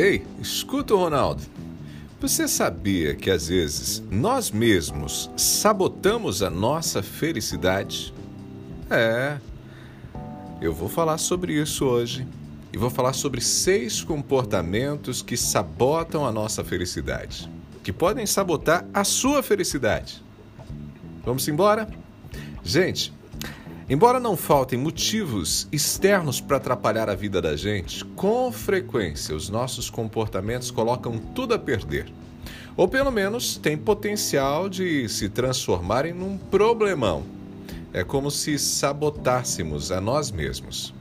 Ei, escuta, Ronaldo. Você sabia que às vezes nós mesmos sabotamos a nossa felicidade? É. Eu vou falar sobre isso hoje e vou falar sobre seis comportamentos que sabotam a nossa felicidade, que podem sabotar a sua felicidade. Vamos embora? Gente, embora não faltem motivos externos para atrapalhar a vida da gente, com frequência os nossos comportamentos colocam tudo a perder. Ou pelo menos tem potencial de se transformarem num problemão. É como se sabotássemos a nós mesmos.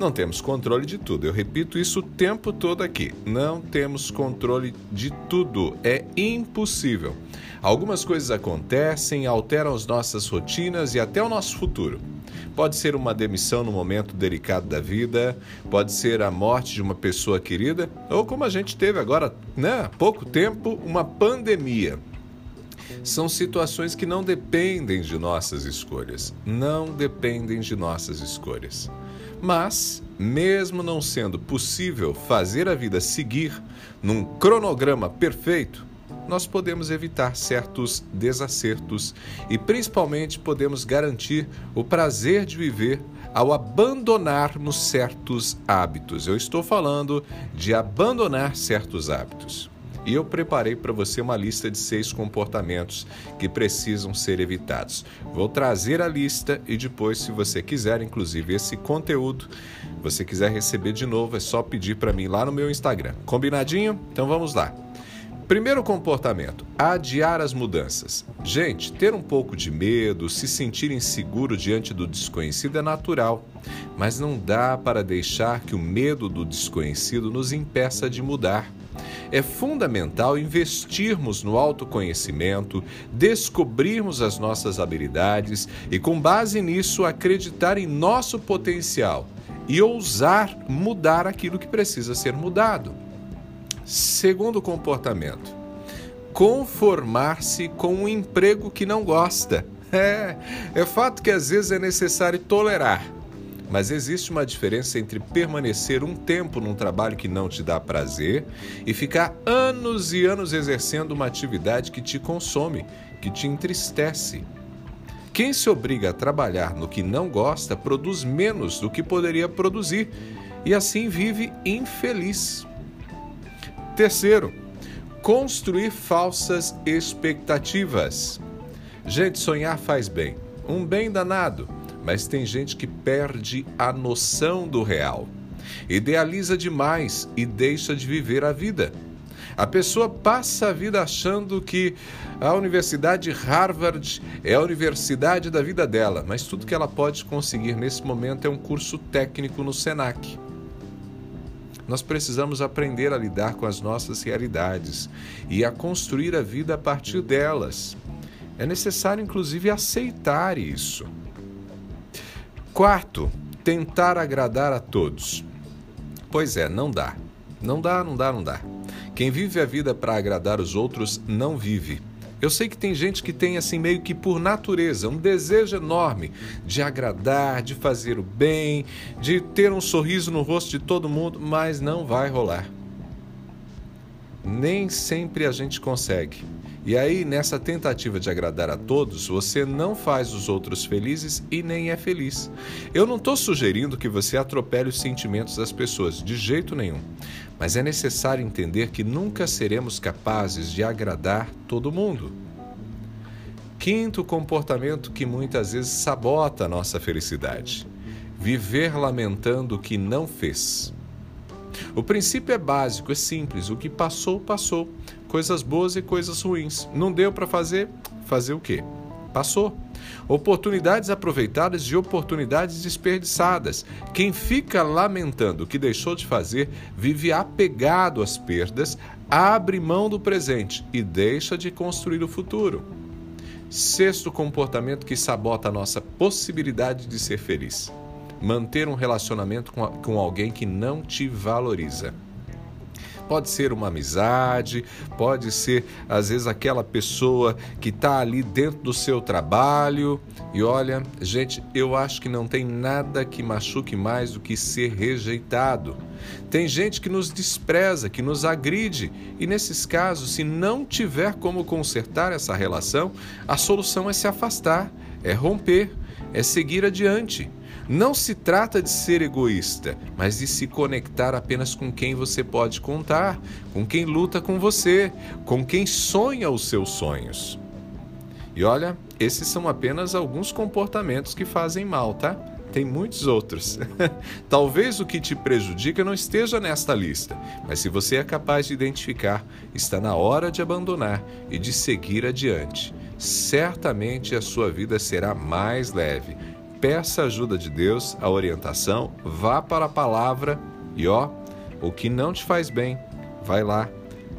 Não temos controle de tudo. Eu repito isso o tempo todo aqui. Não temos controle de tudo. É impossível. Algumas coisas acontecem, alteram as nossas rotinas e até o nosso futuro. Pode ser uma demissão no momento delicado da vida, pode ser a morte de uma pessoa querida, ou como a gente teve agora, né, há pouco tempo, uma pandemia. São situações que não dependem de nossas escolhas. Não dependem de nossas escolhas. Mas, mesmo não sendo possível fazer a vida seguir num cronograma perfeito, nós podemos evitar certos desacertos e, principalmente, podemos garantir o prazer de viver ao abandonarmos certos hábitos. Eu estou falando de abandonar certos hábitos. E eu preparei para você uma lista de seis comportamentos que precisam ser evitados. Vou trazer a lista e depois, se você quiser, inclusive esse conteúdo, você quiser receber de novo, é só pedir para mim lá no meu Instagram. Combinadinho? Então vamos lá. Primeiro comportamento: adiar as mudanças. Gente, ter um pouco de medo, se sentir inseguro diante do desconhecido é natural, mas não dá para deixar que o medo do desconhecido nos impeça de mudar. É fundamental investirmos no autoconhecimento, descobrirmos as nossas habilidades e, com base nisso, acreditar em nosso potencial e ousar mudar aquilo que precisa ser mudado. Segundo comportamento, conformar-se com um emprego que não gosta. É, é fato que às vezes é necessário tolerar mas existe uma diferença entre permanecer um tempo num trabalho que não te dá prazer e ficar anos e anos exercendo uma atividade que te consome, que te entristece. Quem se obriga a trabalhar no que não gosta produz menos do que poderia produzir e assim vive infeliz. Terceiro, construir falsas expectativas. Gente, sonhar faz bem, um bem danado mas tem gente que perde a noção do real. Idealiza demais e deixa de viver a vida. A pessoa passa a vida achando que a Universidade Harvard é a universidade da vida dela, mas tudo que ela pode conseguir nesse momento é um curso técnico no SENAC. Nós precisamos aprender a lidar com as nossas realidades e a construir a vida a partir delas. É necessário, inclusive, aceitar isso. Quarto, tentar agradar a todos. Pois é, não dá. Não dá, não dá, não dá. Quem vive a vida para agradar os outros não vive. Eu sei que tem gente que tem assim meio que por natureza um desejo enorme de agradar, de fazer o bem, de ter um sorriso no rosto de todo mundo, mas não vai rolar. Nem sempre a gente consegue. E aí, nessa tentativa de agradar a todos, você não faz os outros felizes e nem é feliz. Eu não estou sugerindo que você atropele os sentimentos das pessoas, de jeito nenhum. Mas é necessário entender que nunca seremos capazes de agradar todo mundo. Quinto comportamento que muitas vezes sabota a nossa felicidade: viver lamentando o que não fez. O princípio é básico, é simples: o que passou, passou coisas boas e coisas ruins. Não deu para fazer? Fazer o quê? Passou. Oportunidades aproveitadas e oportunidades desperdiçadas. Quem fica lamentando o que deixou de fazer vive apegado às perdas, abre mão do presente e deixa de construir o futuro. Sexto comportamento que sabota a nossa possibilidade de ser feliz: manter um relacionamento com, com alguém que não te valoriza. Pode ser uma amizade, pode ser às vezes aquela pessoa que está ali dentro do seu trabalho. E olha, gente, eu acho que não tem nada que machuque mais do que ser rejeitado. Tem gente que nos despreza, que nos agride, e nesses casos, se não tiver como consertar essa relação, a solução é se afastar, é romper, é seguir adiante. Não se trata de ser egoísta, mas de se conectar apenas com quem você pode contar, com quem luta com você, com quem sonha os seus sonhos. E olha, esses são apenas alguns comportamentos que fazem mal, tá? Tem muitos outros. Talvez o que te prejudica não esteja nesta lista, mas se você é capaz de identificar, está na hora de abandonar e de seguir adiante. Certamente a sua vida será mais leve peça a ajuda de Deus, a orientação, vá para a palavra e ó, o que não te faz bem, vai lá,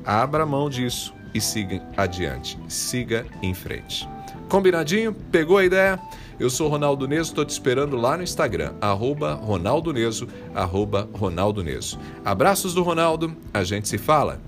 abra mão disso e siga adiante, siga em frente. Combinadinho? Pegou a ideia? Eu sou Ronaldo Neso, estou te esperando lá no Instagram, arroba Ronaldo Neso, arroba Ronaldo Neso. Abraços do Ronaldo, a gente se fala.